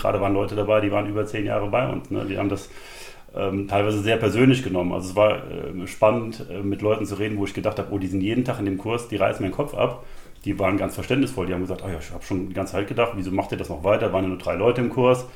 Gerade waren Leute dabei, die waren über zehn Jahre bei uns. Ne? Die haben das ähm, teilweise sehr persönlich genommen. Also es war äh, spannend, äh, mit Leuten zu reden, wo ich gedacht habe, oh, die sind jeden Tag in dem Kurs, die reißen mir den Kopf ab. Die waren ganz verständnisvoll. Die haben gesagt, oh ja, ich habe schon die ganze Zeit gedacht, wieso macht ihr das noch weiter? Waren ja nur drei Leute im Kurs.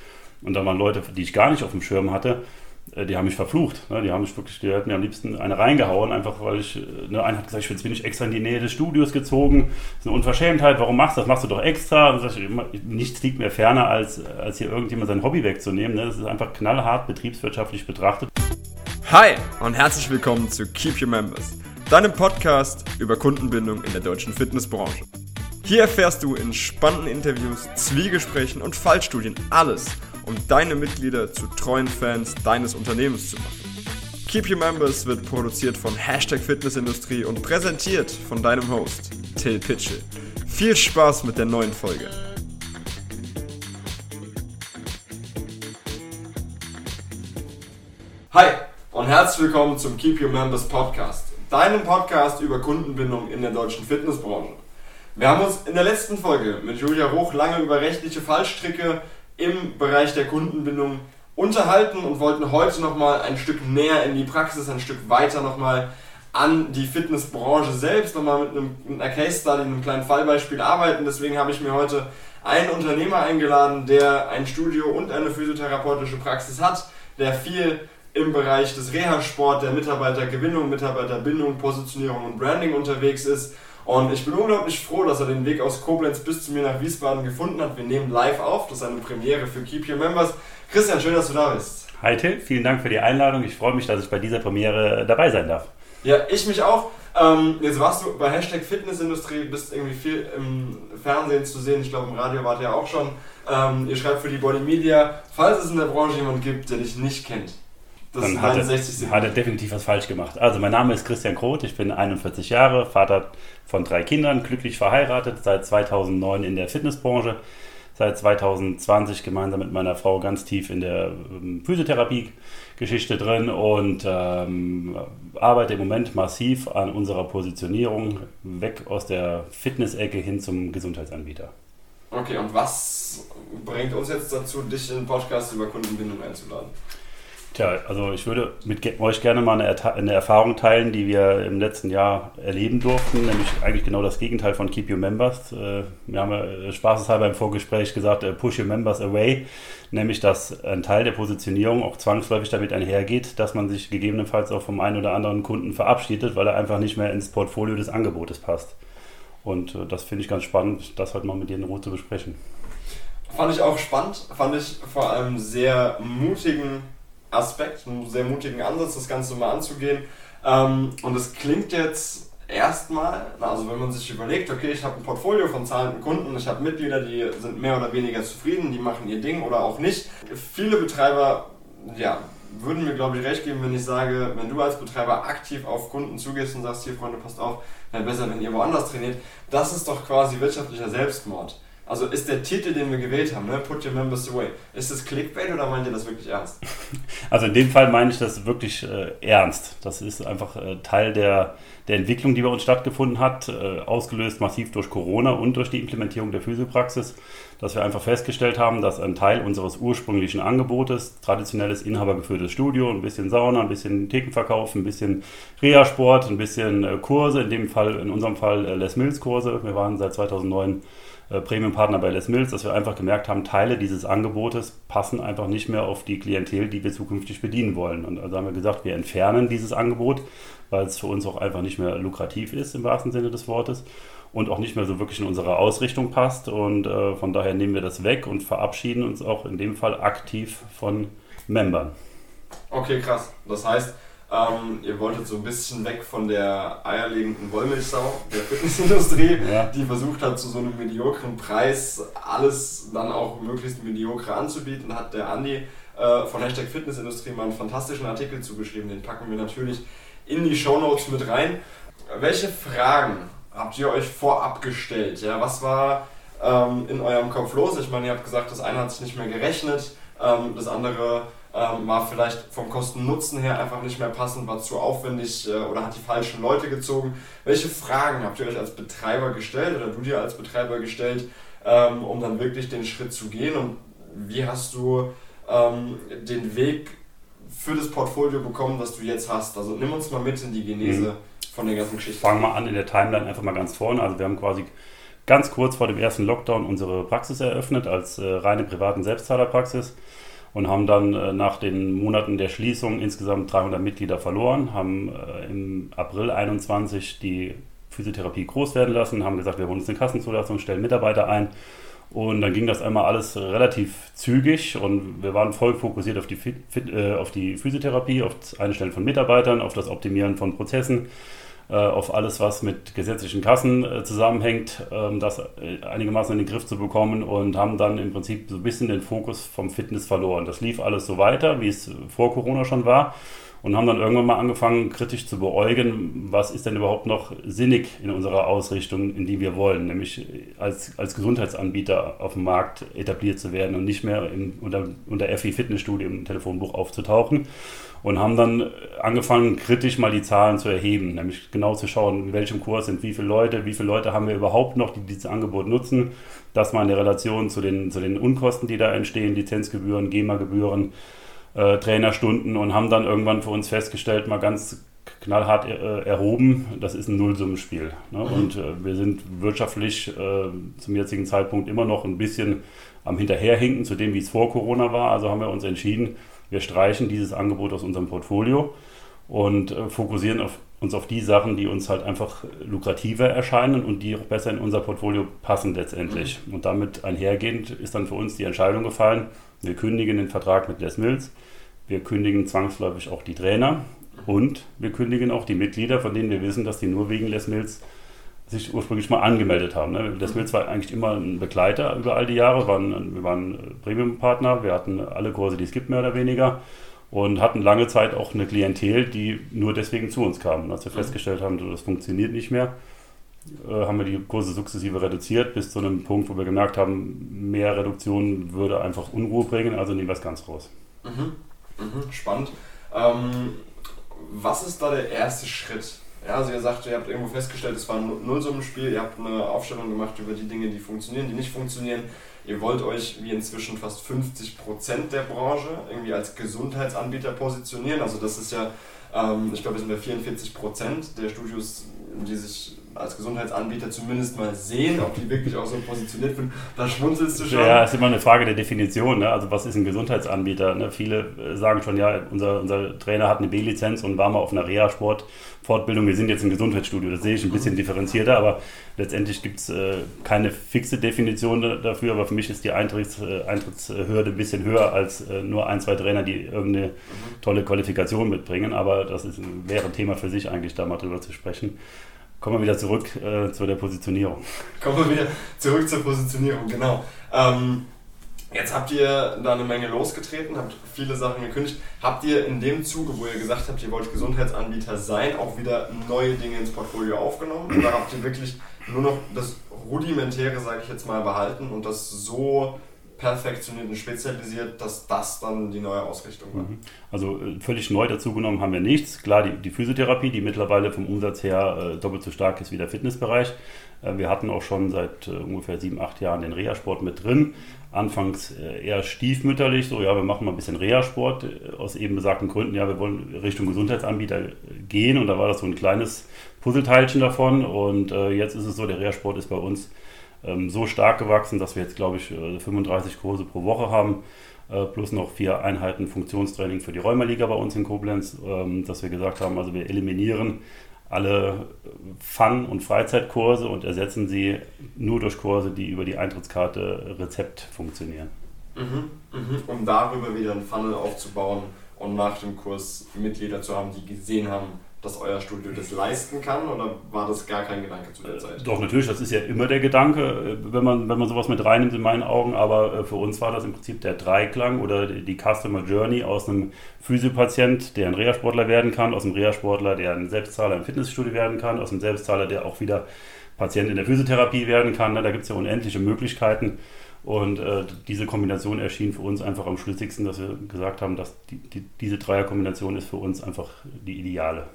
Und dann waren Leute, die ich gar nicht auf dem Schirm hatte, die haben mich verflucht. Ne? Die haben mich wirklich, die hätten mir am liebsten eine reingehauen, einfach weil ich, äh, ne, einer hat gesagt, ich bin nicht extra in die Nähe des Studios gezogen. Das ist eine Unverschämtheit, warum machst du das? Machst du doch extra. Und ich, nichts liegt mir ferner, als, als hier irgendjemand sein Hobby wegzunehmen. Ne? Das ist einfach knallhart betriebswirtschaftlich betrachtet. Hi und herzlich willkommen zu Keep Your Members, deinem Podcast über Kundenbindung in der deutschen Fitnessbranche. Hier erfährst du in spannenden Interviews, Zwiegesprächen und Fallstudien alles um deine Mitglieder zu treuen Fans deines Unternehmens zu machen. Keep Your Members wird produziert von Hashtag Fitnessindustrie und präsentiert von deinem Host, Till Pitchell. Viel Spaß mit der neuen Folge. Hi und herzlich willkommen zum Keep Your Members Podcast, deinem Podcast über Kundenbindung in der deutschen Fitnessbranche. Wir haben uns in der letzten Folge mit Julia Hoch lange über rechtliche Fallstricke im Bereich der Kundenbindung unterhalten und wollten heute nochmal ein Stück näher in die Praxis, ein Stück weiter nochmal an die Fitnessbranche selbst, nochmal mit, einem, mit einer Case Study, einem kleinen Fallbeispiel arbeiten. Deswegen habe ich mir heute einen Unternehmer eingeladen, der ein Studio und eine physiotherapeutische Praxis hat, der viel im Bereich des Reha-Sport, der Mitarbeitergewinnung, Mitarbeiterbindung, Positionierung und Branding unterwegs ist und ich bin unglaublich froh, dass er den Weg aus Koblenz bis zu mir nach Wiesbaden gefunden hat. Wir nehmen live auf. Das ist eine Premiere für Keep Your Members. Christian, schön, dass du da bist. Hi Till, vielen Dank für die Einladung. Ich freue mich, dass ich bei dieser Premiere dabei sein darf. Ja, ich mich auch. Ähm, jetzt warst du bei Hashtag Fitnessindustrie, bist irgendwie viel im Fernsehen zu sehen. Ich glaube, im Radio wart ihr auch schon. Ähm, ihr schreibt für die Body Media. Falls es in der Branche jemanden gibt, der dich nicht kennt, das dann hat er, hat er definitiv was falsch gemacht. Also mein Name ist Christian Kroth, ich bin 41 Jahre, Vater von drei Kindern, glücklich verheiratet, seit 2009 in der Fitnessbranche, seit 2020 gemeinsam mit meiner Frau ganz tief in der ähm, Physiotherapie-Geschichte drin und ähm, arbeite im Moment massiv an unserer Positionierung weg aus der Fitness-Ecke hin zum Gesundheitsanbieter. Okay, und was bringt uns jetzt dazu, dich in den Podcast über Kundenbindung einzuladen? Tja, also ich würde mit euch gerne mal eine, eine, Erfahrung teilen, die wir im letzten Jahr erleben durften, nämlich eigentlich genau das Gegenteil von Keep Your Members. Äh, wir haben äh, spaßeshalber im Vorgespräch gesagt, äh, Push Your Members Away, nämlich dass ein Teil der Positionierung auch zwangsläufig damit einhergeht, dass man sich gegebenenfalls auch vom einen oder anderen Kunden verabschiedet, weil er einfach nicht mehr ins Portfolio des Angebotes passt. Und das finde ich ganz spannend, das heute mal mit dir in Ruhe zu besprechen. Fand ich auch spannend, fand ich vor allem sehr mutigen Aspekt, einen sehr mutigen Ansatz, das Ganze mal anzugehen. Ähm, und es klingt jetzt erstmal, also wenn man sich überlegt, okay, ich habe ein Portfolio von zahlenden Kunden, ich habe Mitglieder, die sind mehr oder weniger zufrieden, die machen ihr Ding oder auch nicht. Viele Betreiber, ja, würden mir, glaube ich, recht geben, wenn ich sage, wenn du als Betreiber aktiv auf Kunden zugehst und sagst, hier Freunde, passt auf, wäre besser, wenn ihr woanders trainiert, das ist doch quasi wirtschaftlicher Selbstmord. Also ist der Titel, den wir gewählt haben, ne? Put Your Members Away, ist das Clickbait oder meint ihr das wirklich ernst? Also in dem Fall meine ich das wirklich äh, ernst. Das ist einfach äh, Teil der, der Entwicklung, die bei uns stattgefunden hat, äh, ausgelöst massiv durch Corona und durch die Implementierung der Physiopraxis, dass wir einfach festgestellt haben, dass ein Teil unseres ursprünglichen Angebotes, traditionelles inhabergeführtes Studio, ein bisschen Sauna, ein bisschen Thekenverkauf, ein bisschen Reha-Sport, ein bisschen äh, Kurse, in dem Fall, in unserem Fall äh, Les Mills Kurse. Wir waren seit 2009 äh, Premium-Partner bei Les Mills, dass wir einfach gemerkt haben, Teile dieses Angebotes passen einfach nicht mehr auf die Klientel, die wir zukünftig bedienen wollen. Und also haben wir gesagt, wir entfernen dieses Angebot, weil es für uns auch einfach nicht mehr lukrativ ist im wahrsten Sinne des Wortes und auch nicht mehr so wirklich in unsere Ausrichtung passt. Und äh, von daher nehmen wir das weg und verabschieden uns auch in dem Fall aktiv von Membern. Okay, krass. Das heißt, ähm, ihr wolltet so ein bisschen weg von der eierlegenden Wollmilchsau der Fitnessindustrie, ja. die versucht hat, zu so einem mediokren Preis alles dann auch möglichst mediokre anzubieten. Hat der Andi äh, von Hashtag Fitnessindustrie mal einen fantastischen Artikel zugeschrieben. Den packen wir natürlich in die Shownotes mit rein. Welche Fragen habt ihr euch vorab gestellt? Ja, was war ähm, in eurem Kopf los? Ich meine, ihr habt gesagt, das eine hat sich nicht mehr gerechnet, ähm, das andere ähm, war vielleicht vom Kosten-Nutzen her einfach nicht mehr passend, war zu aufwendig äh, oder hat die falschen Leute gezogen. Welche Fragen habt ihr euch als Betreiber gestellt oder du dir als Betreiber gestellt, ähm, um dann wirklich den Schritt zu gehen? Und wie hast du ähm, den Weg für das Portfolio bekommen, das du jetzt hast? Also nimm uns mal mit in die Genese mhm. von der ganzen Geschichte. Fangen wir an in der Timeline einfach mal ganz vorne. Also wir haben quasi ganz kurz vor dem ersten Lockdown unsere Praxis eröffnet als äh, reine privaten Selbstzahlerpraxis und haben dann äh, nach den Monaten der Schließung insgesamt 300 Mitglieder verloren, haben äh, im April 21 die Physiotherapie groß werden lassen, haben gesagt, wir wollen uns eine Kassenzulassung, stellen Mitarbeiter ein. Und dann ging das einmal alles relativ zügig und wir waren voll fokussiert auf die, äh, auf die Physiotherapie, auf das Einstellen von Mitarbeitern, auf das Optimieren von Prozessen, auf alles, was mit gesetzlichen Kassen äh, zusammenhängt, ähm, das äh, einigermaßen in den Griff zu bekommen und haben dann im Prinzip so ein bisschen den Fokus vom Fitness verloren. Das lief alles so weiter, wie es vor Corona schon war und haben dann irgendwann mal angefangen, kritisch zu beäugen, was ist denn überhaupt noch sinnig in unserer Ausrichtung, in die wir wollen, nämlich als, als Gesundheitsanbieter auf dem Markt etabliert zu werden und nicht mehr im, unter, unter FI Fitnessstudio im Telefonbuch aufzutauchen. Und haben dann angefangen, kritisch mal die Zahlen zu erheben, nämlich genau zu schauen, in welchem Kurs sind wie viele Leute, wie viele Leute haben wir überhaupt noch, die dieses Angebot nutzen. Das mal in der Relation zu den, zu den Unkosten, die da entstehen, Lizenzgebühren, GEMA-Gebühren äh, Trainerstunden und haben dann irgendwann für uns festgestellt, mal ganz knallhart äh, erhoben, das ist ein Nullsummenspiel. Ne? Mhm. Und äh, wir sind wirtschaftlich äh, zum jetzigen Zeitpunkt immer noch ein bisschen am Hinterherhinken zu dem, wie es vor Corona war. Also haben wir uns entschieden, wir streichen dieses Angebot aus unserem Portfolio und äh, fokussieren auf, uns auf die Sachen, die uns halt einfach lukrativer erscheinen und die auch besser in unser Portfolio passen letztendlich. Mhm. Und damit einhergehend ist dann für uns die Entscheidung gefallen, wir kündigen den Vertrag mit Les Mills, wir kündigen zwangsläufig auch die Trainer und wir kündigen auch die Mitglieder, von denen wir wissen, dass die nur wegen Les Mills sich ursprünglich mal angemeldet haben. Ne? Les Mills war eigentlich immer ein Begleiter über all die Jahre, wir waren, wir waren Premium-Partner, wir hatten alle Kurse, die es gibt, mehr oder weniger und hatten lange Zeit auch eine Klientel, die nur deswegen zu uns kam. Als wir mhm. festgestellt haben, das funktioniert nicht mehr, haben wir die Kurse sukzessive reduziert bis zu einem Punkt, wo wir gemerkt haben, mehr Reduktion würde einfach Unruhe bringen, also nehmen wir es ganz raus. Mhm. Mhm. Spannend. Ähm, was ist da der erste Schritt? Ja, also ihr sagt, ihr habt irgendwo festgestellt, es war ein Nullsummenspiel, ihr habt eine Aufstellung gemacht über die Dinge, die funktionieren, die nicht funktionieren. Ihr wollt euch wie inzwischen fast 50% der Branche irgendwie als Gesundheitsanbieter positionieren. Also das ist ja, ähm, ich glaube, wir sind bei 44% der Studios, die sich als Gesundheitsanbieter zumindest mal sehen, ob die wirklich auch so positioniert sind. Da schmunzelst du schon. Ja, ist immer eine Frage der Definition. Ne? Also was ist ein Gesundheitsanbieter? Ne? Viele äh, sagen schon, ja, unser, unser Trainer hat eine B-Lizenz und war mal auf einer Reha-Sport. Fortbildung, wir sind jetzt im Gesundheitsstudio, das sehe ich ein bisschen mhm. differenzierter, aber letztendlich gibt es äh, keine fixe Definition dafür, aber für mich ist die Eintritts, äh, Eintrittshürde ein bisschen höher als äh, nur ein, zwei Trainer, die irgendeine mhm. tolle Qualifikation mitbringen, aber das ist, wäre ein Thema für sich eigentlich, da mal drüber zu sprechen. Kommen wir wieder zurück äh, zu der Positionierung. Kommen wir wieder zurück zur Positionierung, genau. Ähm, jetzt habt ihr da eine Menge losgetreten, habt viele Sachen gekündigt. Habt ihr in dem Zuge, wo ihr gesagt habt, ihr wollt Gesundheitsanbieter sein, auch wieder neue Dinge ins Portfolio aufgenommen? Oder habt ihr wirklich nur noch das Rudimentäre, sage ich jetzt mal, behalten und das so perfektioniert und spezialisiert, dass das dann die neue Ausrichtung war. Mhm. Also äh, völlig neu dazugenommen haben wir nichts. Klar, die, die Physiotherapie, die mittlerweile vom Umsatz her äh, doppelt so stark ist wie der Fitnessbereich. Äh, wir hatten auch schon seit äh, ungefähr sieben, acht Jahren den Reha-Sport mit drin. Anfangs äh, eher stiefmütterlich, so ja, wir machen mal ein bisschen Reha-Sport äh, aus eben besagten Gründen. Ja, wir wollen Richtung Gesundheitsanbieter gehen und da war das so ein kleines Puzzleteilchen davon. Und jetzt ist es so, der Reha-Sport ist bei uns so stark gewachsen, dass wir jetzt, glaube ich, 35 äh, Kurse pro Woche haben, äh, plus noch vier Einheiten Funktionstraining für die Rheumaliga bei uns in Koblenz, ähm, dass wir gesagt haben, also wir eliminieren alle Fun- und Freizeitkurse und ersetzen sie nur durch Kurse, die über die Eintrittskarte Rezept funktionieren. Mhm, mh. Um darüber wieder einen Funnel aufzubauen und nach dem Kurs Mitglieder zu haben, die gesehen haben, dass euer Studio das leisten kann oder war das gar kein Gedanke zu der Zeit? Doch, natürlich, das ist ja immer der Gedanke, äh, wenn man, wenn man sowas mit reinnimmt in meinen Augen, aber äh, für uns war das im Prinzip der Dreiklang oder die Customer Journey aus einem Physiopatient, der ein Reha-Sportler werden kann, aus einem Reha-Sportler, der ein Selbstzahler im Fitnessstudio werden kann, aus einem Selbstzahler, der auch wieder Patient in der Physiotherapie werden kann. Ne? Da gibt es ja unendliche Möglichkeiten. Und äh, diese Kombination erschien für uns einfach am schlüssigsten, dass wir gesagt haben, dass die, die, diese Dreierkombination ist für uns einfach die ideale.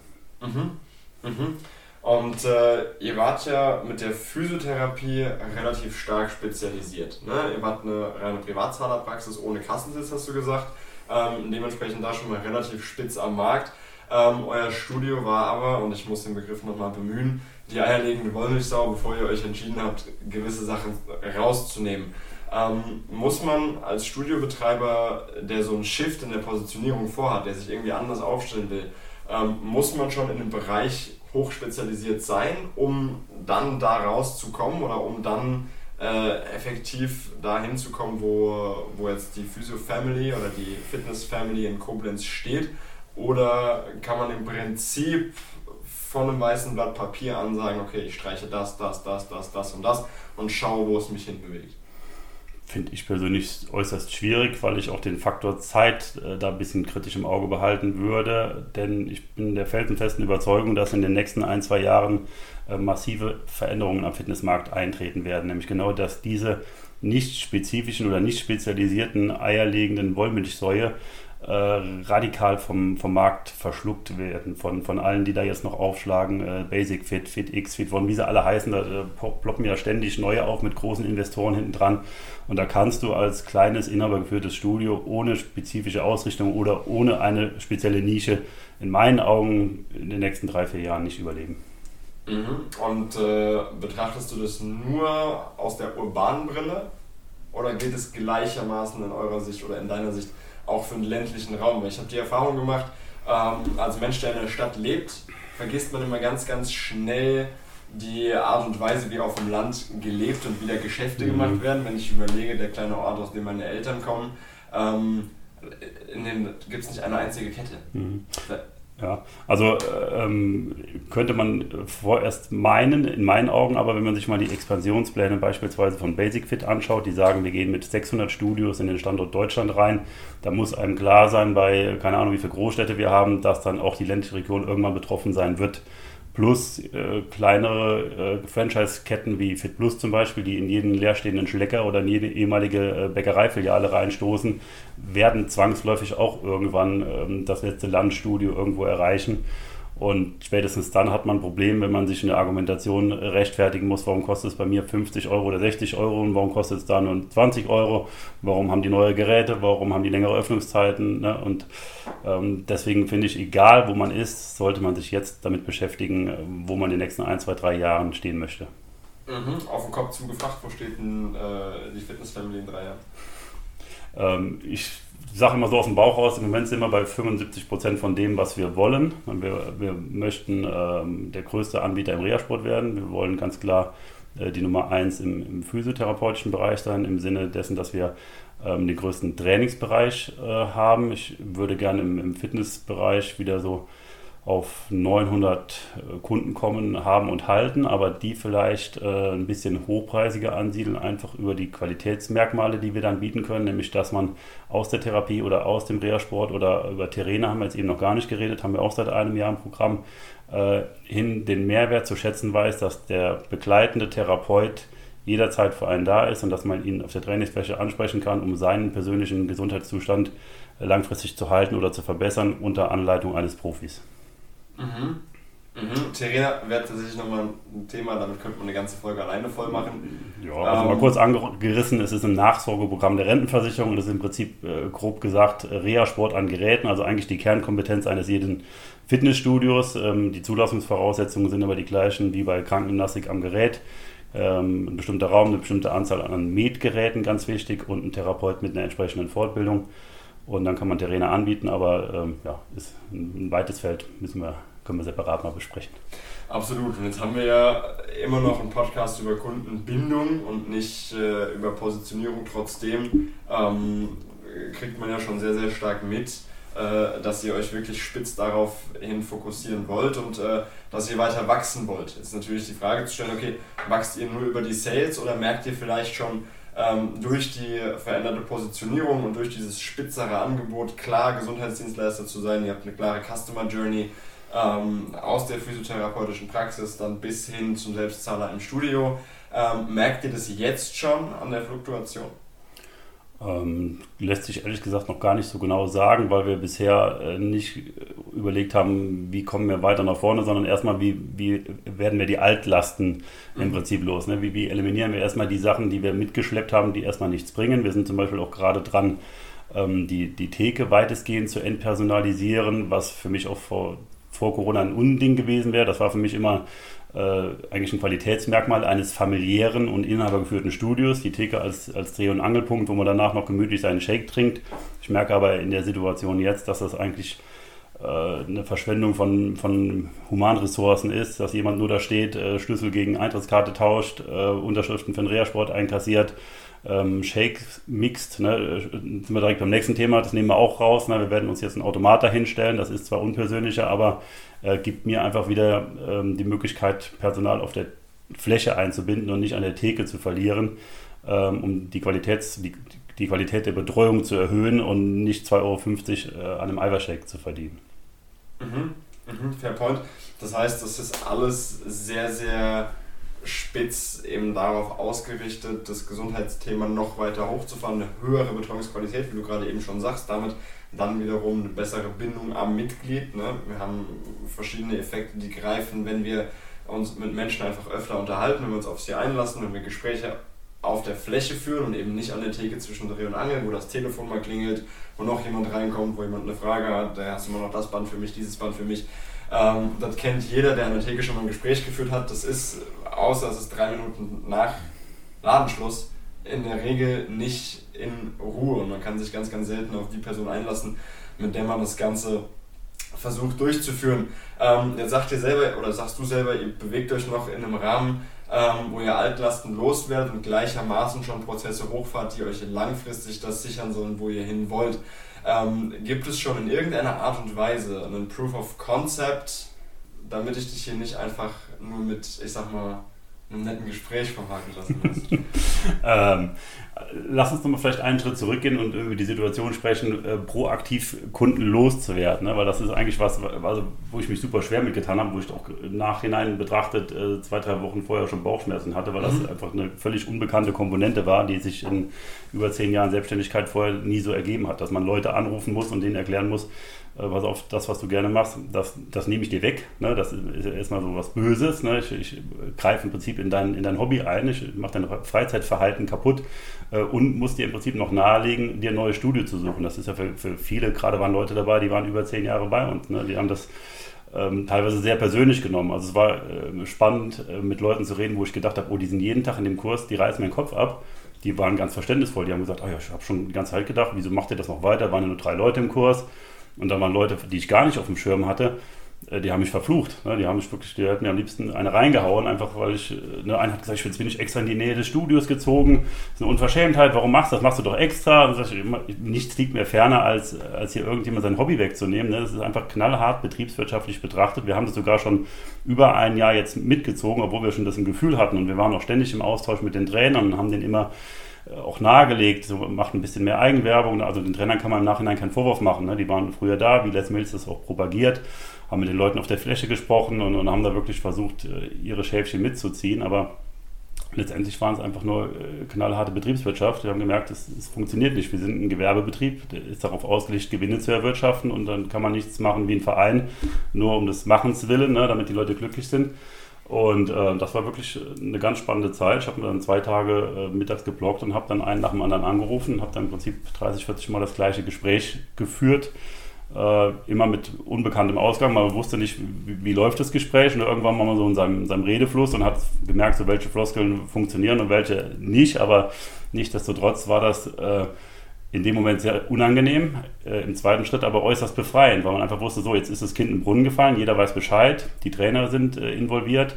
Mhm. Mhm. Und äh, ihr wart ja mit der Physiotherapie relativ stark spezialisiert. Ne? Ihr wart eine reine Privatzahlerpraxis ohne Kassensitz, hast du gesagt. Ähm, dementsprechend da schon mal relativ spitz am Markt. Ähm, euer Studio war aber, und ich muss den Begriff nochmal bemühen, die eierlegende Wollmilchsau, bevor ihr euch entschieden habt, gewisse Sachen rauszunehmen. Ähm, muss man als Studiobetreiber, der so einen Shift in der Positionierung vorhat, der sich irgendwie anders aufstellen will, ähm, muss man schon in einem Bereich hochspezialisiert sein, um dann da rauszukommen oder um dann äh, effektiv dahin zu kommen, wo, wo jetzt die Physio Family oder die Fitness Family in Koblenz steht? Oder kann man im Prinzip von einem weißen Blatt Papier an sagen, okay, ich streiche das, das, das, das, das und das und schaue, wo es mich hinbewegt? Finde ich persönlich äußerst schwierig, weil ich auch den Faktor Zeit äh, da ein bisschen kritisch im Auge behalten würde. Denn ich bin der felsenfesten Überzeugung, dass in den nächsten ein, zwei Jahren äh, massive Veränderungen am Fitnessmarkt eintreten werden. Nämlich genau, dass diese nicht spezifischen oder nicht spezialisierten eierlegenden Wollmilchsäue äh, radikal vom, vom Markt verschluckt werden. Von, von allen, die da jetzt noch aufschlagen, äh, Basic Fit, Fit X, Fit One, wie sie alle heißen, da äh, ploppen ja ständig neue auf mit großen Investoren hinten dran. Und da kannst du als kleines, inhabergeführtes Studio ohne spezifische Ausrichtung oder ohne eine spezielle Nische in meinen Augen in den nächsten drei, vier Jahren nicht überleben. Mhm. Und äh, betrachtest du das nur aus der urbanen Brille oder geht es gleichermaßen in eurer Sicht oder in deiner Sicht auch für den ländlichen Raum. Weil ich habe die Erfahrung gemacht, ähm, als Mensch, der in der Stadt lebt, vergisst man immer ganz, ganz schnell die Art und Weise, wie auf dem Land gelebt und wie da Geschäfte mhm. gemacht werden. Wenn ich überlege, der kleine Ort, aus dem meine Eltern kommen, ähm, gibt es nicht eine einzige Kette. Mhm. Ja, also ähm, könnte man vorerst meinen, in meinen Augen, aber wenn man sich mal die Expansionspläne beispielsweise von Basic Fit anschaut, die sagen, wir gehen mit 600 Studios in den Standort Deutschland rein, da muss einem klar sein, bei keine Ahnung, wie viele Großstädte wir haben, dass dann auch die ländliche Region irgendwann betroffen sein wird plus äh, kleinere äh, Franchise-Ketten wie Fit Plus zum Beispiel, die in jeden leerstehenden Schlecker oder in jede ehemalige äh, Bäckereifiliale reinstoßen, werden zwangsläufig auch irgendwann ähm, das letzte Landstudio irgendwo erreichen. Und spätestens dann hat man ein Problem, wenn man sich eine Argumentation rechtfertigen muss, warum kostet es bei mir 50 Euro oder 60 Euro und warum kostet es da nur 20 Euro, warum haben die neue Geräte, warum haben die längere Öffnungszeiten. Ne? Und ähm, deswegen finde ich, egal wo man ist, sollte man sich jetzt damit beschäftigen, wo man in den nächsten ein, zwei, drei Jahren stehen möchte. Mhm. Auf den Kopf zugefragt, wo steht denn äh, die Fitness Family in drei Jahren? Ähm, ich sage immer so aus dem Bauch raus, im Moment sind wir bei 75 Prozent von dem, was wir wollen. Wir, wir möchten ähm, der größte Anbieter im Reha-Sport werden. Wir wollen ganz klar äh, die Nummer eins im, im, physiotherapeutischen Bereich sein, im Sinne dessen, dass wir ähm, den größten Trainingsbereich äh, haben. Ich würde gerne im, im Fitnessbereich wieder so auf 900 äh, Kunden kommen, haben und halten, aber die vielleicht äh, ein bisschen hochpreisiger ansiedeln, einfach über die Qualitätsmerkmale, die wir dann bieten können, nämlich dass man aus der Therapie oder aus dem Reha-Sport oder über Terraine haben wir jetzt eben noch gar nicht geredet, haben wir auch seit einem Jahr im Programm, äh, hin den Mehrwert zu schätzen weiß, dass der begleitende Therapeut jederzeit für einen da ist und dass man ihn auf der Trainingsfläche ansprechen kann, um seinen persönlichen Gesundheitszustand langfristig zu halten oder zu verbessern unter Anleitung eines Profis. Mhm. Mhm. Terena wäre tatsächlich nochmal ein Thema, damit könnte man eine ganze Folge alleine voll machen. Ja, also ähm, mal kurz angerissen, es ist ein Nachsorgeprogramm der Rentenversicherung und das ist im Prinzip äh, grob gesagt Reha-Sport an Geräten, also eigentlich die Kernkompetenz eines jeden Fitnessstudios. Ähm, die Zulassungsvoraussetzungen sind aber die gleichen wie bei Krankengymnastik am Gerät. Ähm, ein bestimmter Raum, eine bestimmte Anzahl an Metgeräten, ganz wichtig, und ein Therapeut mit einer entsprechenden Fortbildung. Und dann kann man Terrainer anbieten, aber ähm, ja, ist ein weites Feld, müssen wir können wir separat mal besprechen. Absolut. Und jetzt haben wir ja immer noch einen Podcast über Kundenbindung und nicht äh, über Positionierung. Trotzdem ähm, kriegt man ja schon sehr, sehr stark mit, äh, dass ihr euch wirklich spitz darauf hin fokussieren wollt und äh, dass ihr weiter wachsen wollt. Jetzt ist natürlich die Frage zu stellen, okay, wächst ihr nur über die Sales oder merkt ihr vielleicht schon, ähm, durch die veränderte Positionierung und durch dieses spitzere Angebot klar Gesundheitsdienstleister zu sein. Ihr habt eine klare Customer Journey, ähm, aus der physiotherapeutischen Praxis dann bis hin zum Selbstzahler im Studio. Ähm, merkt ihr das jetzt schon an der Fluktuation? Ähm, lässt sich ehrlich gesagt noch gar nicht so genau sagen, weil wir bisher äh, nicht überlegt haben, wie kommen wir weiter nach vorne, sondern erstmal, wie, wie werden wir die Altlasten mhm. im Prinzip los. Ne? Wie, wie eliminieren wir erstmal die Sachen, die wir mitgeschleppt haben, die erstmal nichts bringen. Wir sind zum Beispiel auch gerade dran, ähm, die, die Theke weitestgehend zu entpersonalisieren, was für mich auch vor, vor Corona ein Unding gewesen wäre. Das war für mich immer äh, eigentlich ein Qualitätsmerkmal eines familiären und inhabergeführten Studios. Die Theke als, als Dreh- und Angelpunkt, wo man danach noch gemütlich seinen Shake trinkt. Ich merke aber in der Situation jetzt, dass das eigentlich äh, eine Verschwendung von, von Humanressourcen ist, dass jemand nur da steht, äh, Schlüssel gegen Eintrittskarte tauscht, äh, Unterschriften für den Reha-Sport einkassiert ähm, Shake mixt. Ne? Sind wir direkt beim nächsten Thema, das nehmen wir auch raus. Ne? Wir werden uns jetzt einen Automat dahinstellen, das ist zwar unpersönlicher, aber äh, gibt mir einfach wieder ähm, die Möglichkeit, Personal auf der Fläche einzubinden und nicht an der Theke zu verlieren, ähm, um die, Qualitäts, die, die, Qualität der Betreuung zu erhöhen und nicht 2,50 Euro äh, an einem Eiweißshake zu verdienen. Mhm. Mhm. Fair point. Das heißt, das ist alles sehr, sehr spitz eben darauf ausgerichtet, das Gesundheitsthema noch weiter hochzufahren, eine höhere Betreuungsqualität, wie du gerade eben schon sagst, damit dann wiederum eine bessere Bindung am Mitglied. Ne? Wir haben verschiedene Effekte, die greifen, wenn wir uns mit Menschen einfach öfter unterhalten, wenn wir uns auf sie einlassen, wenn wir Gespräche auf der Fläche führen und eben nicht an der Theke zwischen Dreh und Angel, wo das Telefon mal klingelt, wo noch jemand reinkommt, wo jemand eine Frage hat, da hast du immer noch das Band für mich, dieses Band für mich. Ähm, das kennt jeder, der an der Theke schon mal ein Gespräch geführt hat. Das ist, außer es ist drei Minuten nach Ladenschluss, in der Regel nicht in Ruhe. Und man kann sich ganz, ganz selten auf die Person einlassen, mit der man das Ganze versucht durchzuführen. Ähm, jetzt sagt ihr selber, oder sagst du selber, ihr bewegt euch noch in einem Rahmen, ähm, wo ihr Altlasten loswerdet und gleichermaßen schon Prozesse hochfahrt, die euch langfristig das sichern sollen, wo ihr hin wollt. Ähm, gibt es schon in irgendeiner Art und Weise einen Proof of Concept, damit ich dich hier nicht einfach nur mit, ich sag mal, einem netten Gespräch verhaken lassen muss? ähm, lass uns nochmal vielleicht einen Schritt zurückgehen und über die Situation sprechen, äh, proaktiv Kunden loszuwerden. Ne? Weil das ist eigentlich was, also, wo ich mich super schwer mitgetan habe, wo ich auch im Nachhinein betrachtet äh, zwei, drei Wochen vorher schon Bauchschmerzen hatte, weil das mhm. einfach eine völlig unbekannte Komponente war, die sich in über zehn Jahren Selbstständigkeit vorher nie so ergeben hat. Dass man Leute anrufen muss und denen erklären muss, äh, pass auf, das, was du gerne machst, das, das nehme ich dir weg. Ne? Das ist erstmal so was Böses. Ne? Ich, ich greife im Prinzip in dein, in dein Hobby ein, ich mache dein Freizeitverhalten kaputt äh, und muss dir im Prinzip noch nahelegen, dir ein neues Studio zu suchen. Das ist ja für, für viele, gerade waren Leute dabei, die waren über zehn Jahre bei uns. Ne? Die haben das ähm, teilweise sehr persönlich genommen. Also es war äh, spannend, äh, mit Leuten zu reden, wo ich gedacht habe, oh, die sind jeden Tag in dem Kurs, die reißen meinen Kopf ab. Die waren ganz verständnisvoll. Die haben gesagt, oh ja, ich habe schon die ganze Zeit gedacht, wieso macht ihr das noch weiter? Waren ja nur drei Leute im Kurs. Und da waren Leute, die ich gar nicht auf dem Schirm hatte, äh, die haben mich verflucht. Ne? Die haben mich wirklich, die hätten mir am liebsten eine reingehauen, einfach weil ich, äh, ne, einer hat gesagt, ich bin nicht extra in die Nähe des Studios gezogen. Das ist eine Unverschämtheit, warum machst du das? Machst du doch extra. Und ich, nichts liegt mir ferner, als, als hier irgendjemand sein Hobby wegzunehmen. Ne? Das ist einfach knallhart betriebswirtschaftlich betrachtet. Wir haben das sogar schon über ein Jahr jetzt mitgezogen, obwohl wir schon das im Gefühl hatten. Und wir waren auch ständig im Austausch mit den Trainern und haben den immer äh, auch nahegelegt, so macht ein bisschen mehr Eigenwerbung. Also den Trainern kann man im Nachhinein keinen Vorwurf machen. Ne? Die waren früher da, wie Les Mills das auch propagiert, haben mit den Leuten auf der Fläche gesprochen und, und haben da wirklich versucht, äh, ihre Schäfchen mitzuziehen. Aber letztendlich waren es einfach nur äh, knallharte Betriebswirtschaft. Wir haben gemerkt, es, es, funktioniert nicht. Wir sind ein Gewerbebetrieb, der ist darauf ausgelegt, Gewinne zu erwirtschaften und dann kann man nichts machen wie ein Verein, nur um des Machens willen, ne, damit die Leute glücklich sind. Und äh, das war wirklich eine ganz spannende Zeit. Ich habe mir dann zwei Tage äh, mittags geblockt und habe dann einen nach dem anderen angerufen habe dann im Prinzip 30, 40 Mal das gleiche Gespräch geführt. Äh, immer mit unbekanntem Ausgang. Man wusste nicht, wie, wie, läuft das Gespräch. Und irgendwann war man so in seinem, in seinem Redefluss und hat gemerkt, so welche Floskeln funktionieren und welche nicht. Aber nichtsdestotrotz war das äh, in dem Moment sehr unangenehm, äh, im zweiten Schritt aber äußerst befreiend, weil man einfach wusste, so, jetzt ist das Kind in den Brunnen gefallen, jeder weiß Bescheid, die Trainer sind äh, involviert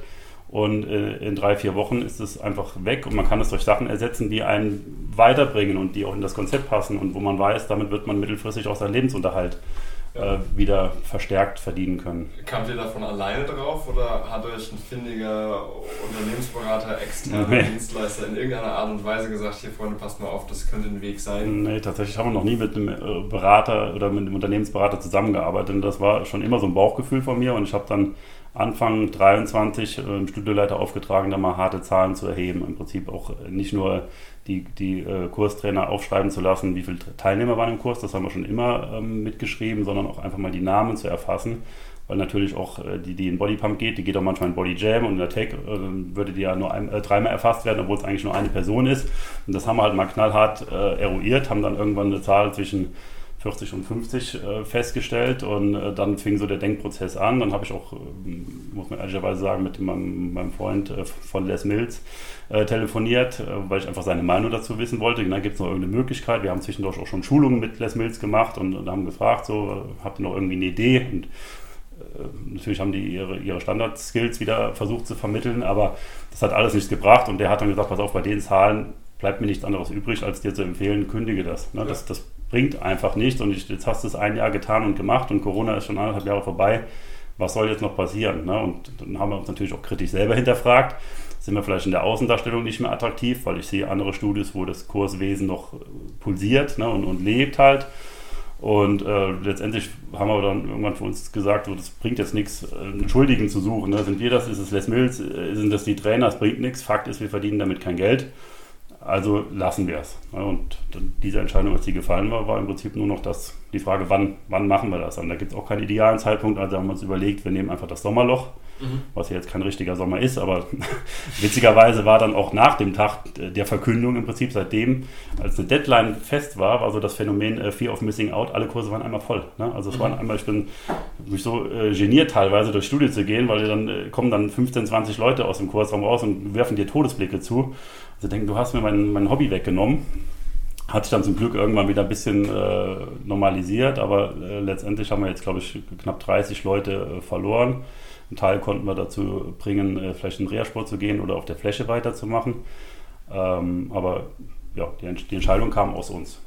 und äh, in drei, vier Wochen ist es einfach weg und man kann es durch Sachen ersetzen, die einen weiterbringen und die auch in das Konzept passen und wo man weiß, damit wird man mittelfristig auch seinen Lebensunterhalt äh, wieder verstärkt verdienen können. Kamt ihr davon alleine drauf oder hat euch ein findiger Unternehmensberater, externer nee. Dienstleister in irgendeiner Art und Weise gesagt, hier Freunde, passt mal auf, das könnte ein Weg sein? Nee, tatsächlich haben wir noch nie mit einem äh, Berater oder mit einem Unternehmensberater zusammengearbeitet und das war schon immer so ein Bauchgefühl von mir und ich habe dann Anfang 23 äh, im Studioleiter aufgetragen, da mal harte Zahlen zu erheben. Im Prinzip auch äh, nicht nur die, die äh, Kurstrainer aufschreiben zu lassen, wie viele Teilnehmer waren im Kurs, das haben wir schon immer ähm, mitgeschrieben, sondern auch einfach mal die Namen zu erfassen. Weil natürlich auch äh, die, die in Bodypump geht, die geht auch manchmal in Body Jam und in der Tech äh, würde die ja nur ein, äh, dreimal erfasst werden, obwohl es eigentlich nur eine Person ist. Und das haben wir halt mal knallhart eruiert, haben dann irgendwann eine Zahl zwischen 40 und 50 äh, festgestellt und äh, dann fing so der Denkprozess an. Dann habe ich auch, äh, muss man ehrlicherweise sagen, mit meinem, meinem Freund äh, von Les Mills äh, telefoniert, äh, weil ich einfach seine Meinung dazu wissen wollte. Dann gibt es noch irgendeine Möglichkeit. Wir haben zwischendurch auch schon Schulungen mit Les Mills gemacht und, und haben gefragt, so, habt ihr noch irgendwie eine Idee? Und natürlich haben die ihre, ihre Standard-Skills wieder versucht zu vermitteln, aber das hat alles nichts gebracht und der hat dann gesagt, pass auf, bei den Zahlen bleibt mir nichts anderes übrig, als dir zu empfehlen, kündige das. Ne? Ja. Das, das bringt einfach nichts und ich, jetzt hast du es ein Jahr getan und gemacht und Corona ist schon anderthalb Jahre vorbei. Was soll jetzt noch passieren? Ne? Und dann haben wir uns natürlich auch kritisch selber hinterfragt. Sind wir vielleicht in der Außendarstellung nicht mehr attraktiv, weil ich sehe andere Studios, wo das Kurswesen noch pulsiert ne? und, und lebt halt. Und äh, letztendlich haben wir dann irgendwann für uns gesagt, so, das bringt jetzt nichts, äh, einen Schuldigen zu suchen. Ne? Sind wir das, ist es Les Mills, äh, sind das die Trainer, es bringt nichts. Fakt ist, wir verdienen damit kein Geld. Also lassen wir es. Und diese Entscheidung, als sie gefallen war, war im Prinzip nur noch das, die Frage, wann, wann machen wir das? Und da gibt es auch keinen idealen Zeitpunkt. Also haben wir uns überlegt, wir nehmen einfach das Sommerloch, mhm. was ja jetzt kein richtiger Sommer ist, aber witzigerweise war dann auch nach dem Tag der Verkündung im Prinzip seitdem, als eine Deadline fest war, war so das Phänomen äh, Fear of Missing Out, alle Kurse waren einmal voll. Ne? Also es mhm. waren einmal, ich bin mich so äh, geniert teilweise durch Studie zu gehen, weil dann äh, kommen dann 15, 20 Leute aus dem Kursraum raus und werfen dir Todesblicke zu. Sie denken, du hast mir mein, mein Hobby weggenommen. Hat sich dann zum Glück irgendwann wieder ein bisschen äh, normalisiert, aber äh, letztendlich haben wir jetzt, glaube ich, knapp 30 Leute äh, verloren. Ein Teil konnten wir dazu bringen, äh, vielleicht in den Reha-Sport zu gehen oder auf der Fläche weiterzumachen. Ähm, aber ja, die, die, Entscheidung kam aus uns.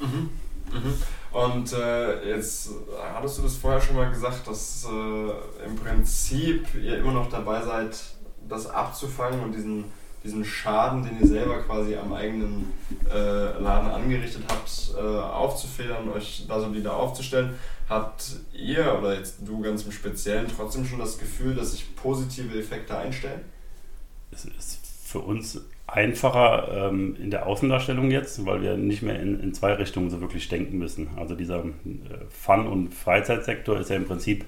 Mhm. Mhm. Und äh, jetzt hattest du das vorher schon mal gesagt, dass äh, im Prinzip ihr immer noch dabei seid, das abzufangen und diesen diesen Schaden, den ihr selber quasi am eigenen äh, Laden angerichtet habt, äh, aufzufedern, euch da so wieder aufzustellen. Habt ihr oder jetzt du ganz im Speziellen trotzdem schon das Gefühl, dass sich positive Effekte einstellen? Es ist für uns einfacher ähm, in der Außendarstellung jetzt, weil wir nicht mehr in, in zwei Richtungen so wirklich denken müssen. Also dieser äh, Fun- und Freizeitsektor ist ja im Prinzip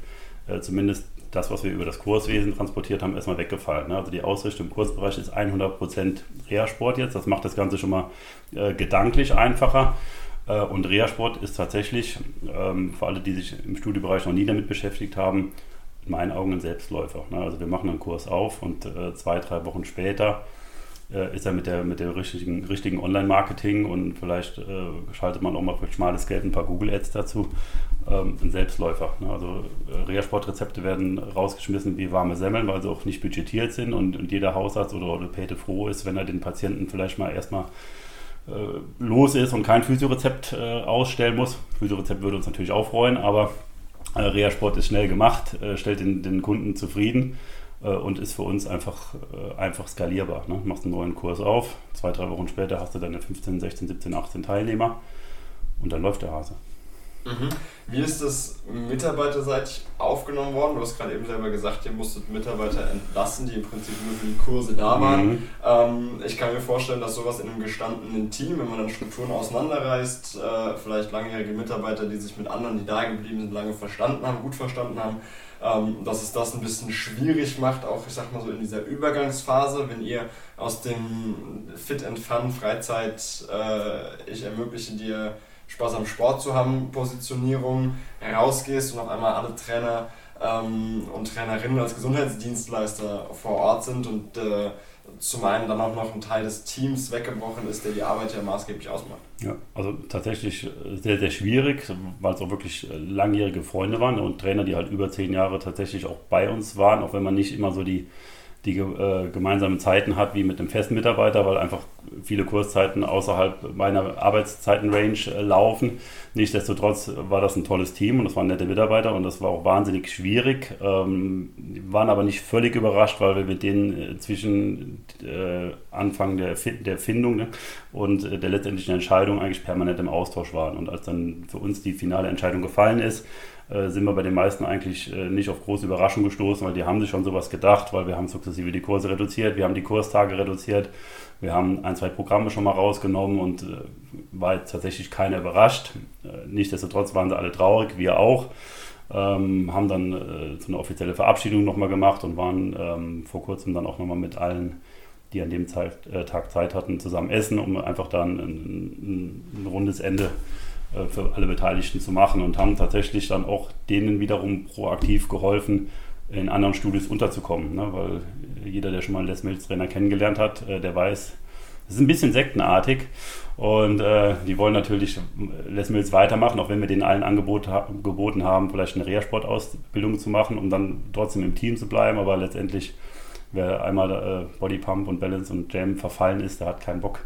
äh, zumindest das, was wir über das Kurswesen transportiert haben, erstmal weggefallen. Ne? Also die Ausrichtung im Kursbereich ist 100% Reha-Sport jetzt. Das macht das Ganze schon mal äh, gedanklich einfacher. Äh, und Reha-Sport ist tatsächlich, ähm, für alle, die sich im Studiebereich noch nie damit beschäftigt haben, in meinen Augen ein Selbstläufer. Ne? Also wir machen einen Kurs auf und äh, zwei, drei Wochen später äh, ist er mit der, mit der richtigen, richtigen Online-Marketing und vielleicht äh, schaltet man auch mal für schmales Geld ein paar Google-Ads dazu, ähm, ein Selbstläufer. Ne? Also äh, Reha-Sportrezepte werden rausgeschmissen wie warme Semmeln, weil sie auch nicht budgetiert sind und, und jeder Hausarzt oder Orthopäde froh ist, wenn er den Patienten vielleicht mal erstmal äh, los ist und kein Physiorezept äh, ausstellen muss. Physiorezept würde uns natürlich auch freuen, aber äh, Reha-Sport ist schnell gemacht, äh, stellt den, den Kunden zufrieden und ist für uns einfach, äh, einfach skalierbar. Ne? Machst einen neuen Kurs auf, zwei, drei Wochen später hast du deine 15, 16, 17, 18 Teilnehmer und dann läuft der Hase. Mhm. Wie ist das mitarbeiterseitig aufgenommen worden? Du hast gerade eben selber gesagt, ihr musstet Mitarbeiter entlassen, die im Prinzip nur für die Kurse da waren. Mhm. Ähm, ich kann mir vorstellen, dass sowas in einem gestandenen Team, wenn man dann Strukturen auseinanderreißt, äh, vielleicht langjährige Mitarbeiter, die sich mit anderen, die da geblieben sind, lange verstanden haben, gut verstanden haben, ähm, dass es das ein bisschen schwierig macht, auch ich sag mal so in dieser Übergangsphase, wenn ihr aus dem Fit and Fun Freizeit, äh, ich ermögliche dir Spaß am Sport zu haben, Positionierung herausgehst und auf einmal alle Trainer ähm, und Trainerinnen als Gesundheitsdienstleister vor Ort sind und äh, zum einen dann auch noch ein Teil des Teams weggebrochen ist, der die Arbeit ja maßgeblich ausmacht. Ja, also tatsächlich sehr, sehr schwierig, weil es auch wirklich langjährige Freunde waren und Trainer, die halt über zehn Jahre tatsächlich auch bei uns waren, auch wenn man nicht immer so die die äh, gemeinsame Zeiten hat wie mit einem festen Mitarbeiter, weil einfach viele Kurszeiten außerhalb meiner Arbeitszeitenrange äh, laufen. Nichtsdestotrotz war das ein tolles Team und das waren nette Mitarbeiter und das war auch wahnsinnig schwierig. Ähm, waren aber nicht völlig überrascht, weil wir mit denen äh, zwischen äh, Anfang der, der Findung ne, und äh, der letztendlichen Entscheidung eigentlich permanent im Austausch waren. Und als dann für uns die finale Entscheidung gefallen ist, äh, sind wir bei den meisten eigentlich äh, nicht auf große Überraschung gestoßen, weil die haben sich schon sowas gedacht, weil wir haben sukzessive die Kurse reduziert, wir haben die Kurstage reduziert, wir haben ein, zwei Programme schon mal rausgenommen und äh, war jetzt tatsächlich keiner überrascht. Nichtsdestotrotz waren sie alle traurig, wir auch. Ähm, haben dann so eine offizielle Verabschiedung nochmal gemacht und waren ähm, vor kurzem dann auch nochmal mit allen, die an dem Zeit, äh, Tag Zeit hatten, zusammen essen, um einfach dann ein, ein, ein rundes Ende für alle Beteiligten zu machen und haben tatsächlich dann auch denen wiederum proaktiv geholfen, in anderen Studios unterzukommen. Ne? Weil jeder, der schon mal einen Les Mills Trainer kennengelernt hat, äh, der weiß, es ist ein bisschen sektenartig und äh, die wollen natürlich Les Mills weitermachen, auch wenn wir denen allen Angebot ha geboten haben, vielleicht eine Reha-Sport-Ausbildung zu machen, um dann trotzdem im Team zu bleiben. Aber letztendlich, wer einmal äh, Bodypump und Balance und Jam verfallen ist, der hat keinen Bock,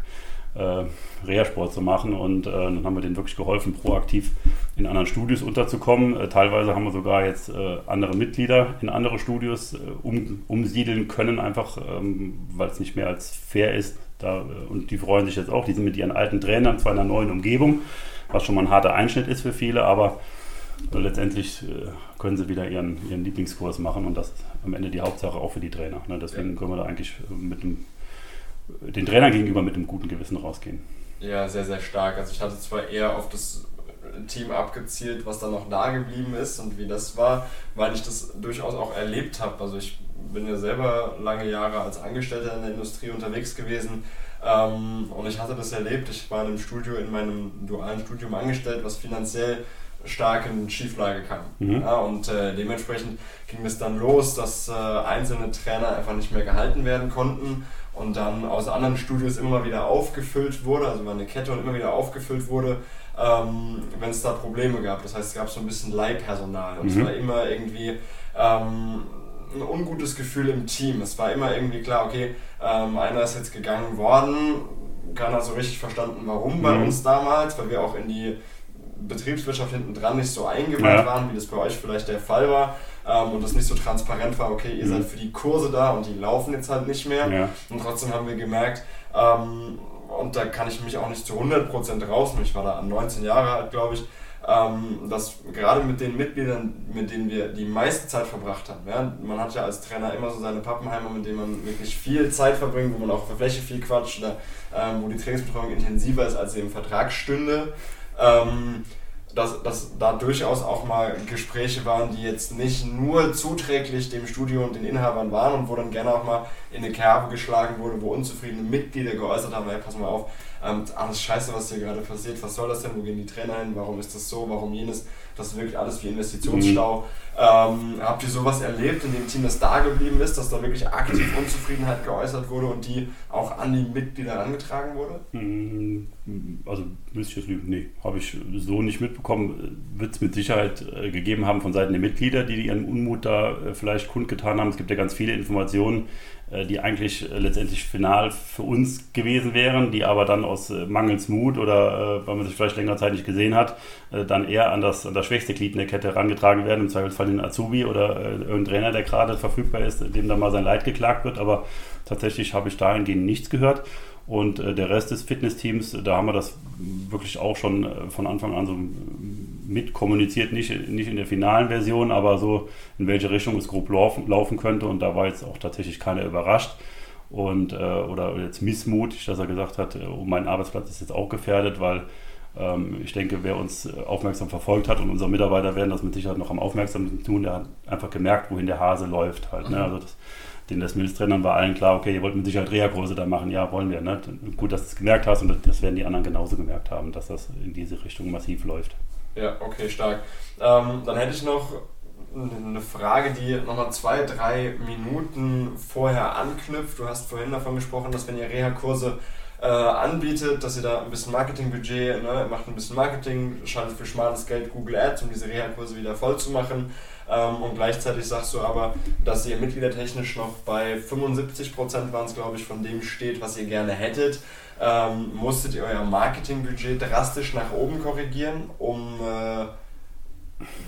äh, Reha-Sport zu machen. Und äh, dann haben wir denen wirklich geholfen, proaktiv in anderen Studios unterzukommen. Äh, teilweise haben wir sogar jetzt äh, andere Mitglieder in andere Studios äh, um, umsiedeln können, einfach ähm, weil es nicht mehr als fair ist. Da, äh, und die freuen sich jetzt auch. Die sind mit ihren alten Trainern zwar in einer neuen Umgebung, was schon mal ein harter Einschnitt ist für viele, aber letztendlich können sie wieder ihren, ihren Lieblingskurs machen und das ist am Ende die Hauptsache auch für die Trainer. Ne? Deswegen können wir da eigentlich mit einem den Trainern gegenüber mit einem guten Gewissen rausgehen. Ja, sehr, sehr stark. Also ich hatte zwar eher auf das Team abgezielt, was da noch da geblieben ist und wie das war, weil ich das durchaus auch erlebt habe. Also ich bin ja selber lange Jahre als Angestellter in der Industrie unterwegs gewesen ähm, und ich hatte das erlebt. Ich war in einem Studio, in meinem dualen Studium angestellt, was finanziell stark in Schieflage kam. Mhm. Ja, und äh, dementsprechend ging es dann los, dass äh, einzelne Trainer einfach nicht mehr gehalten werden konnten und dann aus anderen Studios immer wieder aufgefüllt wurde, also war eine Kette und immer wieder aufgefüllt wurde, ähm, wenn es da Probleme gab. Das heißt, es gab so ein bisschen Leihpersonal und mhm. es war immer irgendwie ähm, ein ungutes Gefühl im Team. Es war immer irgendwie klar, okay, ähm, einer ist jetzt gegangen worden, keiner hat so richtig verstanden, warum bei mhm. uns damals, weil wir auch in die Betriebswirtschaft hinten dran nicht so eingeweiht ja. waren, wie das bei euch vielleicht der Fall war ähm, und das nicht so transparent war, okay, ihr mhm. seid für die Kurse da und die laufen jetzt halt nicht mehr. Ja. Und trotzdem haben wir gemerkt, ähm, und da kann ich mich auch nicht zu 100% rausnehmen, ich war da 19 Jahre alt, glaube ich, ähm, dass gerade mit den Mitgliedern, mit denen wir die meiste Zeit verbracht haben, ja, man hat ja als Trainer immer so seine Pappenheimer, mit denen man wirklich viel Zeit verbringt, wo man auch auf der Fläche viel quatscht, oder, ähm, wo die Trainingsbetreuung intensiver ist, als sie im Vertrag stünde. Ähm, dass, dass da durchaus auch mal Gespräche waren, die jetzt nicht nur zuträglich dem Studio und den Inhabern waren und wo dann gerne auch mal in eine Kerbe geschlagen wurde, wo unzufriedene Mitglieder geäußert haben, hey, pass mal auf, ähm, alles scheiße, was hier gerade passiert, was soll das denn, wo gehen die Trainer hin, warum ist das so, warum jenes, das wirkt alles wie Investitionsstau. Mhm. Ähm, habt ihr sowas erlebt in dem Team, das da geblieben ist, dass da wirklich aktiv Unzufriedenheit geäußert wurde und die auch an die Mitglieder herangetragen wurde? Mhm. Also müsste ich jetzt lügen, nee, habe ich so nicht mitbekommen. Wird es mit Sicherheit äh, gegeben haben von Seiten der Mitglieder, die ihren Unmut da äh, vielleicht kundgetan haben. Es gibt ja ganz viele Informationen, die eigentlich letztendlich final für uns gewesen wären, die aber dann aus mangels Mut oder weil man sich vielleicht längere Zeit nicht gesehen hat, dann eher an das, an das schwächste Glied in der Kette herangetragen werden, im Zweifelsfall den Azubi oder irgendein Trainer, der gerade verfügbar ist, dem da mal sein Leid geklagt wird. Aber tatsächlich habe ich dahingehend nichts gehört. Und äh, der Rest des Fitnessteams, da haben wir das wirklich auch schon äh, von Anfang an so mitkommuniziert, nicht, nicht in der finalen Version, aber so in welche Richtung es grob laufen, laufen könnte. Und da war jetzt auch tatsächlich keiner überrascht. Und, äh, oder jetzt missmutig, dass er gesagt hat, äh, oh, mein Arbeitsplatz ist jetzt auch gefährdet, weil ähm, ich denke, wer uns aufmerksam verfolgt hat und unsere Mitarbeiter werden das mit Sicherheit noch am aufmerksamsten tun, der hat einfach gemerkt, wohin der Hase läuft halt. Ne? Also das, den des Mills-Trainern war allen klar, okay, ihr wollt mit Sicherheit Reha-Kurse da machen, ja, wollen wir. Ne? Gut, dass du es gemerkt hast und das werden die anderen genauso gemerkt haben, dass das in diese Richtung massiv läuft. Ja, okay, stark. Ähm, dann hätte ich noch eine Frage, die nochmal zwei, drei Minuten vorher anknüpft. Du hast vorhin davon gesprochen, dass wenn ihr Reha-Kurse äh, anbietet, dass ihr da ein bisschen Marketingbudget, ne, macht ein bisschen Marketing, schaltet für schmales Geld Google Ads, um diese Reha-Kurse wieder voll zu machen. Ähm, und gleichzeitig sagst du aber, dass ihr mitgliedertechnisch noch bei 75% waren es, glaube ich, von dem steht, was ihr gerne hättet. Ähm, musstet ihr euer Marketingbudget drastisch nach oben korrigieren, um äh,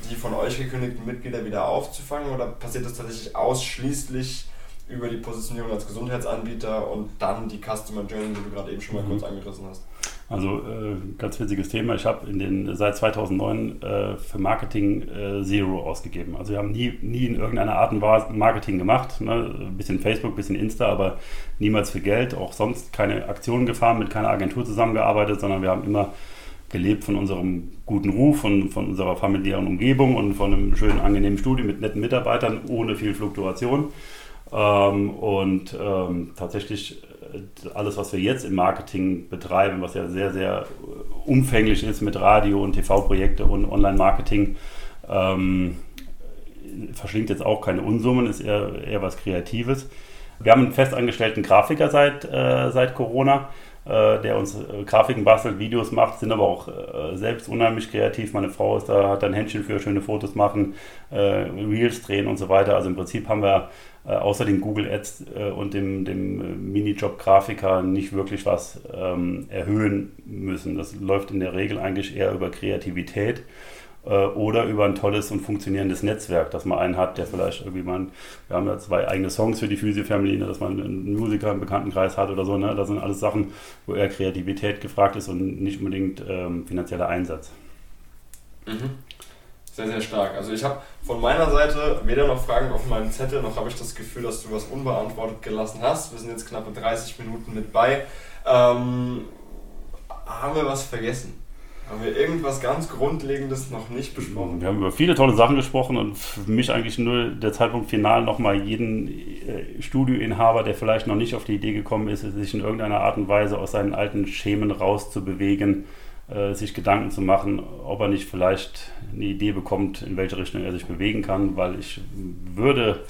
die von euch gekündigten Mitglieder wieder aufzufangen? Oder passiert das tatsächlich ausschließlich über die Positionierung als Gesundheitsanbieter und dann die Customer Journey, die du gerade eben schon mal mhm. kurz angerissen hast? Also äh, ganz witziges Thema. Ich habe in den seit 2009 äh, für Marketing äh, Zero ausgegeben. Also wir haben nie, nie in irgendeiner Art und Weise Marketing gemacht. Ne? Ein bisschen Facebook, bisschen Insta, aber niemals für Geld. Auch sonst keine Aktionen gefahren, mit keiner Agentur zusammengearbeitet, sondern wir haben immer gelebt von unserem guten Ruf, von, von unserer familiären Umgebung und von einem schönen, angenehmen Studio mit netten Mitarbeitern ohne viel Fluktuation. Ähm, und ähm, tatsächlich alles, was wir jetzt im Marketing betreiben, was ja sehr, sehr umfänglich ist mit Radio- und TV-Projekte und Online-Marketing, ähm, verschlingt jetzt auch keine Unsummen, ist eher, eher was Kreatives. Wir haben einen festangestellten Grafiker seit, äh, seit Corona, äh, der uns äh, Grafiken bastelt, Videos macht, sind aber auch äh, selbst unheimlich kreativ. Meine Frau ist da, hat ein Händchen für schöne Fotos machen, äh, Reels drehen und so weiter. Also im Prinzip haben wir äh, außer den Google Ads äh, und dem, dem äh, Minijob-Grafiker nicht wirklich was ähm, erhöhen müssen. Das läuft in der Regel eigentlich eher über Kreativität äh, oder über ein tolles und funktionierendes Netzwerk, dass man einen hat, der vielleicht irgendwie mal, wir haben ja zwei eigene Songs für die Physio Family, ne, dass man einen Musiker im Bekanntenkreis hat oder so. Ne? Das sind alles Sachen, wo eher Kreativität gefragt ist und nicht unbedingt ähm, finanzieller Einsatz. Mhm. Sehr, sehr stark. Also ich habe von meiner Seite weder noch Fragen auf meinem Zettel, noch habe ich das Gefühl, dass du was unbeantwortet gelassen hast. Wir sind jetzt knappe 30 Minuten mit bei. Ähm, haben wir was vergessen? Haben wir irgendwas ganz Grundlegendes noch nicht besprochen? Wir haben über viele tolle Sachen gesprochen und für mich eigentlich nur der Zeitpunkt final nochmal jeden äh, Studioinhaber, der vielleicht noch nicht auf die Idee gekommen ist, sich in irgendeiner Art und Weise aus seinen alten Schemen rauszubewegen, äh, sich Gedanken zu machen, ob er nicht vielleicht eine Idee bekommt, in welche Richtung er sich bewegen kann, weil ich würde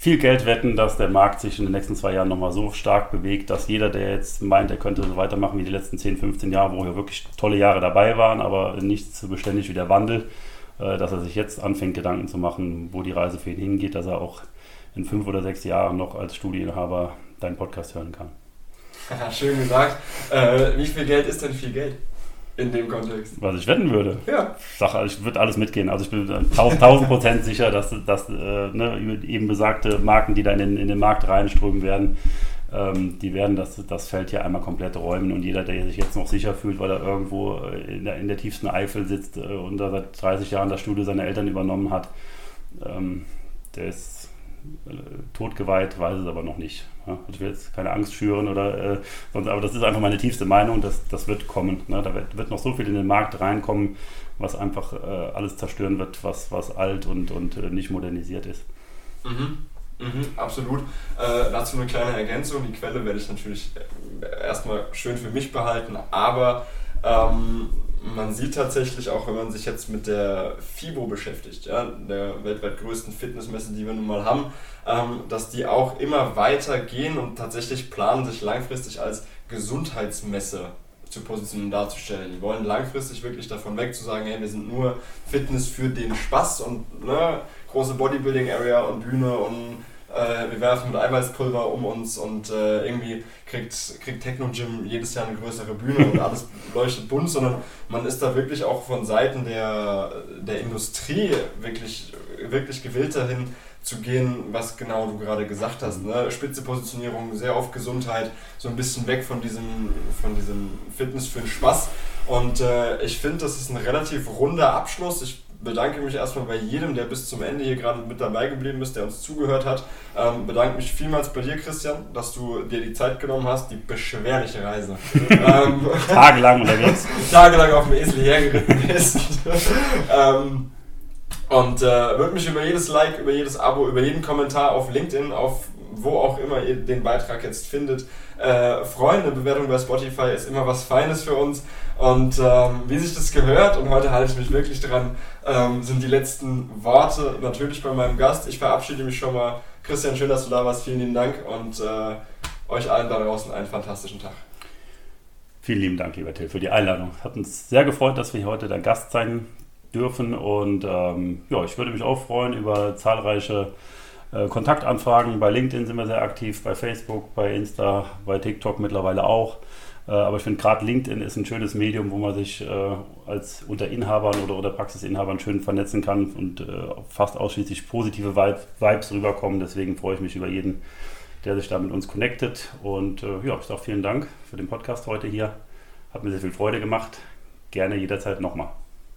viel Geld wetten, dass der Markt sich in den nächsten zwei Jahren nochmal so stark bewegt, dass jeder, der jetzt meint, er könnte so weitermachen wie die letzten 10, 15 Jahre, wo ja wirklich tolle Jahre dabei waren, aber nicht so beständig wie der Wandel, äh, dass er sich jetzt anfängt, Gedanken zu machen, wo die Reise für ihn hingeht, dass er auch in fünf oder sechs Jahren noch als Studieninhaber deinen Podcast hören kann. Schön gesagt. Äh, wie viel Geld ist denn viel Geld? In dem Kontext. Was ich wetten würde. Ja. Ich sage, ich würde alles mitgehen. Also ich bin 1000 Prozent sicher, dass, dass äh, ne, eben besagte Marken, die da in den, in den Markt reinströmen werden, ähm, die werden das, das Feld hier einmal komplett räumen und jeder, der sich jetzt noch sicher fühlt, weil er irgendwo in der, in der tiefsten Eifel sitzt äh, und da seit 30 Jahren das Studio seiner Eltern übernommen hat, ähm, der ist äh, totgeweiht, weiß es aber noch nicht. Ja, ich will jetzt keine Angst schüren oder äh, sonst, aber das ist einfach meine tiefste Meinung, das, das wird kommen. Ne? Da wird, wird, noch so viel in den Markt reinkommen, was einfach äh, alles zerstören wird, was, was alt und, und äh, nicht modernisiert ist. Mhm. Mhm, absolut. Äh, dazu eine kleine Ergänzung. Die Quelle werde ich natürlich äh, erstmal schön für mich behalten, aber ähm, man sieht tatsächlich auch, wenn man sich jetzt mit der FIBO beschäftigt, ja, der weltweit größten Fitnessmesse, die wir nun mal haben, ähm, dass die auch immer weiter gehen und tatsächlich planen, sich langfristig als Gesundheitsmesse zu positionieren, darzustellen. Die wollen langfristig wirklich davon weg zu sagen, hey, wir sind nur Fitness für den Spaß und ne, große Bodybuilding-Area und Bühne und äh, wir werfen mit Eiweißpulver um uns und äh, irgendwie kriegt, kriegt Techno Gym jedes Jahr eine größere Bühne und alles leuchtet bunt, sondern man ist da wirklich auch von Seiten der, der Industrie wirklich, wirklich gewillt dahin zu gehen, was genau du gerade gesagt hast. Ne? Spitze Positionierung, sehr auf Gesundheit, so ein bisschen weg von diesem, von diesem Fitness für den Spaß. Und äh, ich finde, das ist ein relativ runder Abschluss. Ich bedanke mich erstmal bei jedem, der bis zum Ende hier gerade mit dabei geblieben ist, der uns zugehört hat. Ähm, bedanke mich vielmals bei dir, Christian, dass du dir die Zeit genommen hast, die beschwerliche Reise. ähm, Tagelang unterwegs. Tagelang auf dem Esel hergeritten bist. ähm, und äh, würde mich über jedes Like, über jedes Abo, über jeden Kommentar auf LinkedIn, auf wo auch immer ihr den Beitrag jetzt findet, äh, freuen. Eine Bewertung bei Spotify ist immer was Feines für uns. Und ähm, wie sich das gehört, und heute halte ich mich wirklich dran, ähm, sind die letzten Worte natürlich bei meinem Gast. Ich verabschiede mich schon mal. Christian, schön, dass du da warst. Vielen lieben Dank und äh, euch allen da draußen einen fantastischen Tag. Vielen lieben Dank, lieber Till, für die Einladung. Hat uns sehr gefreut, dass wir hier heute dein Gast sein dürfen. Und ähm, ja, ich würde mich auch freuen über zahlreiche äh, Kontaktanfragen. Bei LinkedIn sind wir sehr aktiv, bei Facebook, bei Insta, bei TikTok mittlerweile auch. Äh, aber ich finde gerade LinkedIn ist ein schönes Medium, wo man sich äh, als unter Inhabern oder unter Praxisinhabern schön vernetzen kann und fast ausschließlich positive Vibes rüberkommen. Deswegen freue ich mich über jeden, der sich da mit uns connectet. Und ja, ich sage vielen Dank für den Podcast heute hier. Hat mir sehr viel Freude gemacht. Gerne jederzeit nochmal.